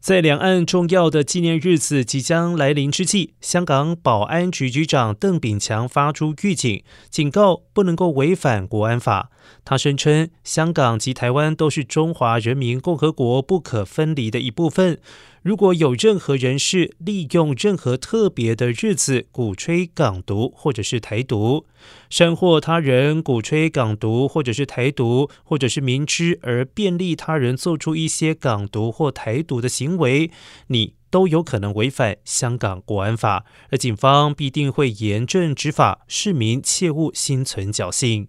在两岸重要的纪念日子即将来临之际，香港保安局局长邓炳强发出预警，警告不能够违反国安法。他声称，香港及台湾都是中华人民共和国不可分离的一部分。如果有任何人士利用任何特别的日子鼓吹港独或者是台独，煽惑他人鼓吹港独或者是台独，或者是明知而便利他人做出一些港独或台独的行，为你都有可能违反香港国安法，而警方必定会严正执法，市民切勿心存侥幸。